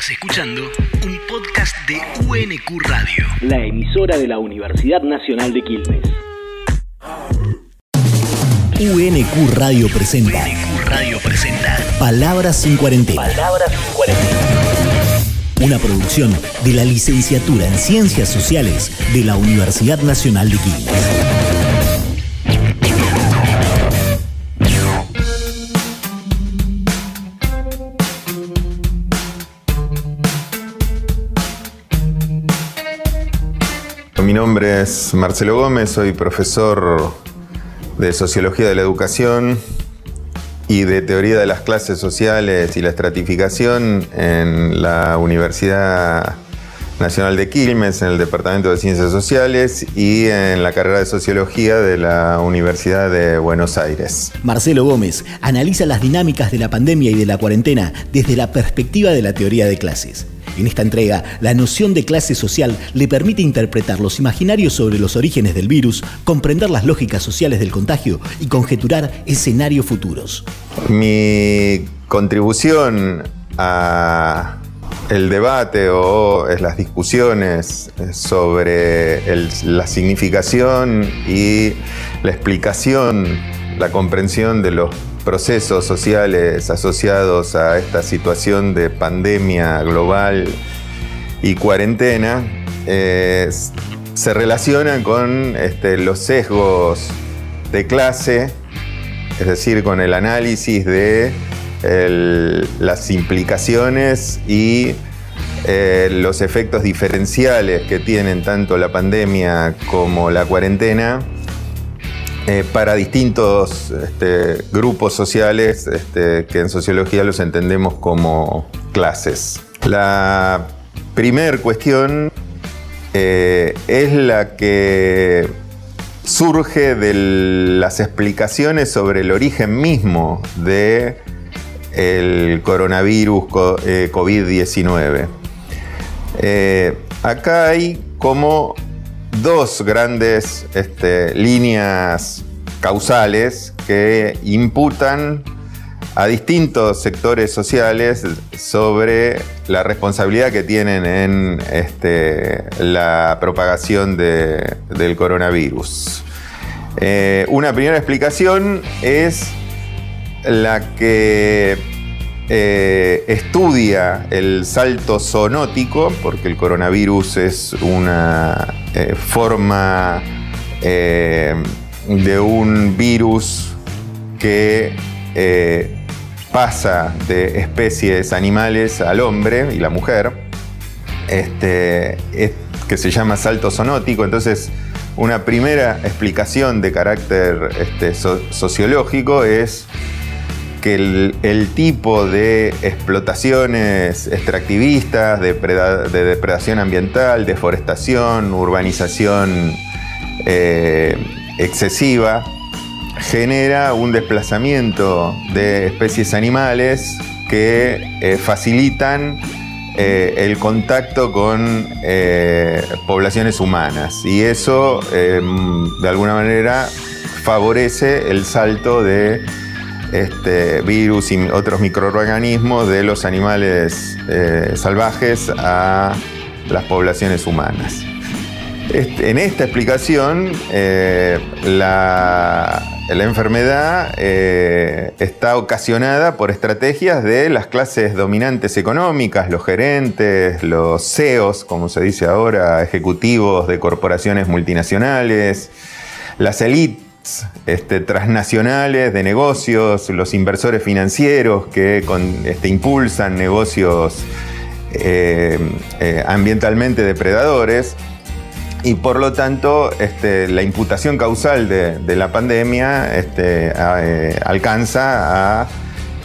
Estás escuchando un podcast de UNQ Radio. La emisora de la Universidad Nacional de Quilmes. UNQ Radio presenta. UNQ Radio presenta. Palabras sin cuarentena. Palabras sin cuarentena. Una producción de la Licenciatura en Ciencias Sociales de la Universidad Nacional de Quilmes. Nombre es Marcelo Gómez, soy profesor de Sociología de la Educación y de Teoría de las Clases Sociales y la Estratificación en la Universidad Nacional de Quilmes, en el Departamento de Ciencias Sociales y en la carrera de Sociología de la Universidad de Buenos Aires. Marcelo Gómez analiza las dinámicas de la pandemia y de la cuarentena desde la perspectiva de la teoría de clases. En esta entrega, la noción de clase social le permite interpretar los imaginarios sobre los orígenes del virus, comprender las lógicas sociales del contagio y conjeturar escenarios futuros. Mi contribución a el debate o las discusiones sobre la significación y la explicación, la comprensión de los procesos sociales asociados a esta situación de pandemia global y cuarentena eh, se relaciona con este, los sesgos de clase, es decir, con el análisis de las implicaciones y eh, los efectos diferenciales que tienen tanto la pandemia como la cuarentena eh, para distintos este, grupos sociales este, que en sociología los entendemos como clases. La primer cuestión eh, es la que surge de las explicaciones sobre el origen mismo de el coronavirus co- eh, COVID-19. Eh, acá hay como dos grandes este, líneas causales que imputan a distintos sectores sociales sobre la responsabilidad que tienen en este, la propagación de- del coronavirus. Eh, una primera explicación es la que eh, estudia el salto zoonótico, porque el coronavirus es una eh, forma de un virus que eh, pasa de especies animales al hombre y la mujer, este, es- que se llama salto zoonótico. Entonces, una primera explicación de carácter este, so- sociológico es que el, tipo de explotaciones extractivistas, depreda- de depredación ambiental, deforestación, urbanización eh, excesiva, genera un desplazamiento de especies animales que eh, facilitan eh, el contacto con eh, poblaciones humanas. Y eso, eh, de alguna manera, favorece el salto de este, virus y otros microorganismos de los animales salvajes a las poblaciones humanas. En esta explicación, eh, la, enfermedad eh, está ocasionada por estrategias de las clases dominantes económicas, los gerentes, los CEOs, como se dice ahora, ejecutivos de corporaciones multinacionales, las élites este, transnacionales de negocios, los inversores financieros que este, impulsan negocios eh, ambientalmente depredadores. Y por lo tanto, este, la imputación causal de, la pandemia este, eh, alcanza a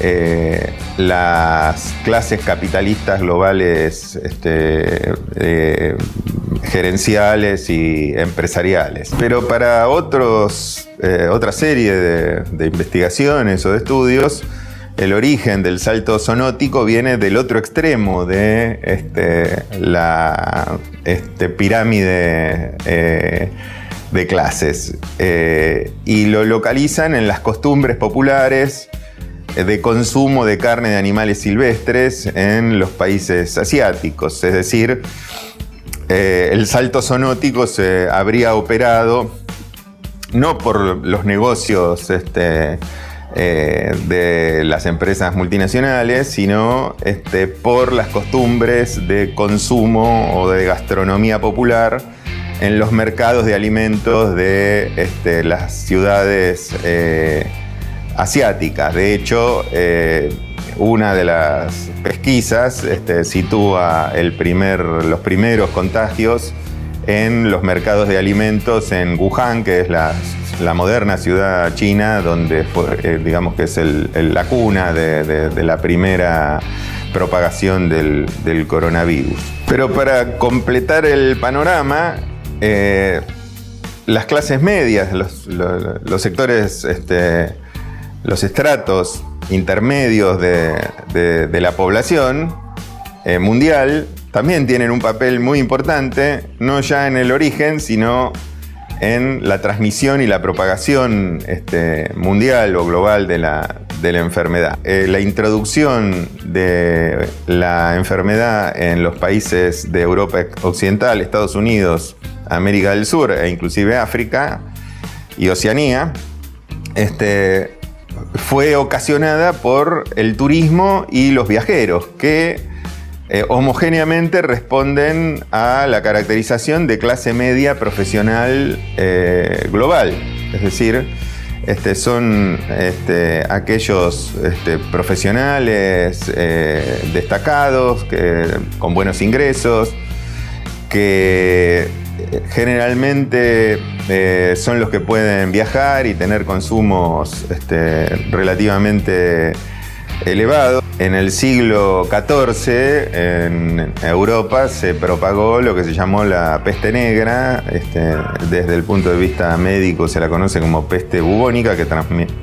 eh, las clases capitalistas globales este, eh, gerenciales y empresariales. Pero para otros, otra serie de investigaciones o de estudios, el origen del salto zoonótico viene del otro extremo de este, la este, pirámide eh, de clases. Eh, y lo localizan en las costumbres populares de consumo de carne de animales silvestres en los países asiáticos. Es decir, eh, el salto zoonótico se habría operado no por los negocios este, eh, de las empresas multinacionales, sino este, por las costumbres de consumo o de gastronomía popular en los mercados de alimentos de este, las ciudades eh, asiáticas. De hecho, una de las pesquisas este, sitúa el primer, los primeros contagios en los mercados de alimentos en Wuhan, que es la, moderna ciudad china, donde eh, digamos que es la cuna de, la primera propagación del, coronavirus. Pero para completar el panorama, eh, las clases medias, los, sectores, este, los estratos intermedios de, la población eh, mundial también tienen un papel muy importante, no ya en el origen, sino en la transmisión y la propagación este, mundial o global de la, enfermedad. Eh, la introducción de la enfermedad en los países de Europa Occidental, Estados Unidos, América del Sur e inclusive África y Oceanía, este, fue ocasionada por el turismo y los viajeros, que eh, homogéneamente responden a la caracterización de clase media profesional eh, global. Es decir, este, son este, aquellos este, profesionales eh, destacados, con buenos ingresos, que generalmente son los que pueden viajar y tener consumos relativamente elevados. En el siglo XIV en Europa se propagó lo que se llamó la peste negra. Este, desde el punto de vista médico se la conoce como peste bubónica, que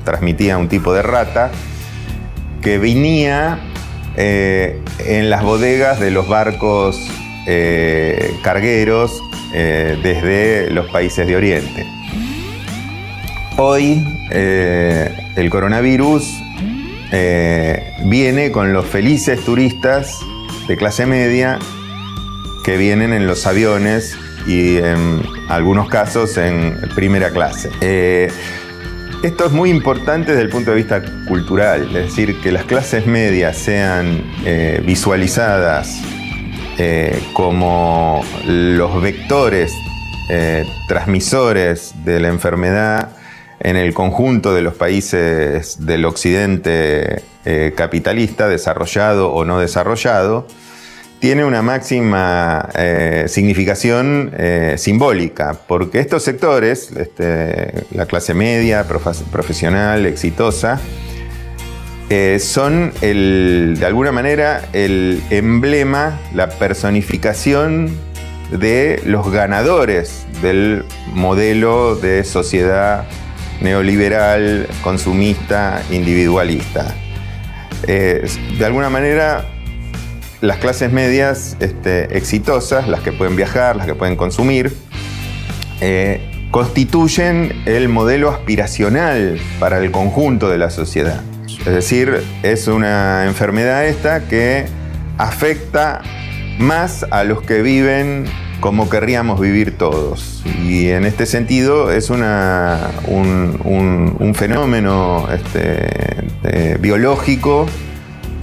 transmitía un tipo de rata que venía eh, en las bodegas de los barcos eh, cargueros eh, desde los países de Oriente. Hoy eh, el coronavirus viene con los felices turistas de clase media que vienen en los aviones y en algunos casos en primera clase. esto es muy importante desde el punto de vista cultural, es decir, que las clases medias sean visualizadas eh, como los vectores eh, transmisores de la enfermedad en el conjunto de los países del occidente eh, capitalista, desarrollado o no desarrollado, tiene una máxima significación simbólica, porque estos sectores, este, la clase media, profesional, exitosa, eh, son de alguna manera el emblema, la personificación de los ganadores del modelo de sociedad neoliberal, consumista, individualista. De alguna manera, las clases medias este, exitosas, las que pueden viajar, las que pueden consumir, eh, constituyen el modelo aspiracional para el conjunto de la sociedad. Es decir, es una enfermedad esta que afecta más a los que viven como querríamos vivir todos. Y en este sentido es un, fenómeno este, biológico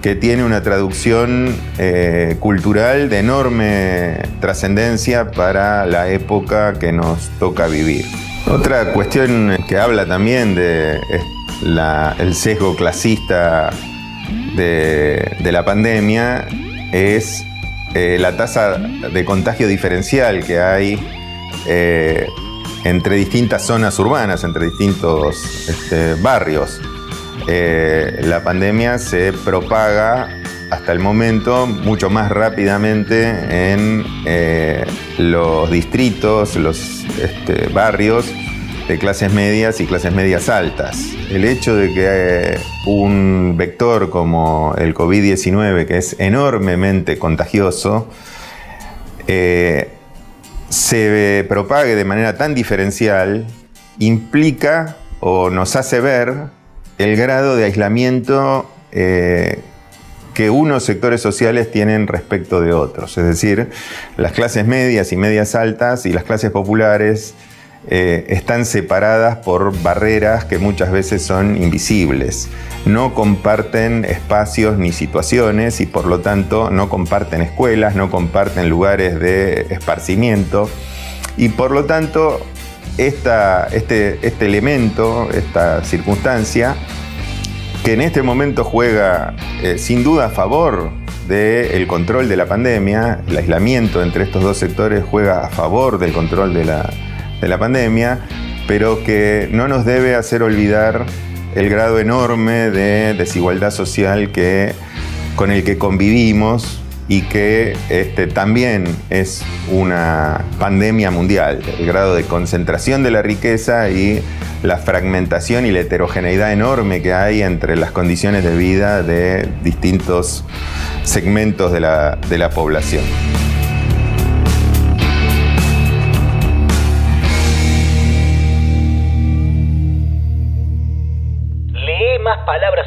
que tiene una traducción eh, cultural de enorme trascendencia para la época que nos toca vivir. Otra cuestión que habla también de el sesgo clasista de, la pandemia es eh, la tasa de contagio diferencial que hay eh, entre distintas zonas urbanas, entre distintos este, barrios. Eh, la pandemia se propaga hasta el momento mucho más rápidamente en los distritos, los este, barrios de clases medias y clases medias altas. El hecho de que eh, un vector como el COVID-19, que es enormemente contagioso, eh, se propague de manera tan diferencial, implica o nos hace ver el grado de aislamiento eh, que unos sectores sociales tienen respecto de otros. Es decir, las clases medias y medias altas y las clases populares eh, están separadas por barreras que muchas veces son invisibles. No comparten espacios ni situaciones y por lo tanto no comparten escuelas, no comparten lugares de esparcimiento y por lo tanto este, este elemento, esta circunstancia, que en este momento juega eh, sin duda a favor del control de la pandemia, el aislamiento entre estos dos sectores juega a favor del control de la, de la pandemia, pero que no nos debe hacer olvidar el grado enorme de desigualdad social que, con el que convivimos y que este, también es una pandemia mundial, el grado de concentración de la riqueza y la fragmentación y la heterogeneidad enorme que hay entre las condiciones de vida de distintos segmentos de la, de la población. Lee